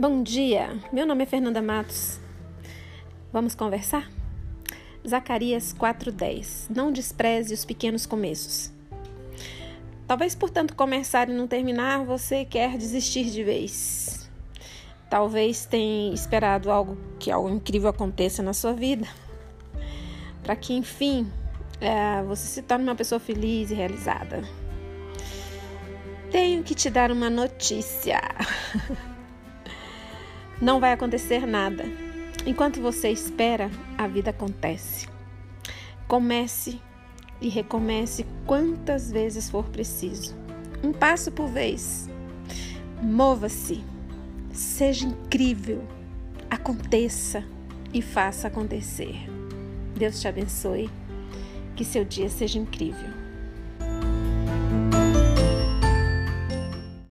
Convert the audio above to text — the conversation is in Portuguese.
Bom dia, meu nome é Fernanda Matos. Vamos conversar? Zacarias 4:10 Não despreze os pequenos começos. Talvez por tanto começar e não terminar, você quer desistir de vez. Talvez tenha esperado algo que algo incrível aconteça na sua vida, para que enfim é, você se torne uma pessoa feliz e realizada. Tenho que te dar uma notícia. Não vai acontecer nada. Enquanto você espera, a vida acontece. Comece e recomece quantas vezes for preciso. Um passo por vez. Mova-se. Seja incrível. Aconteça e faça acontecer. Deus te abençoe. Que seu dia seja incrível.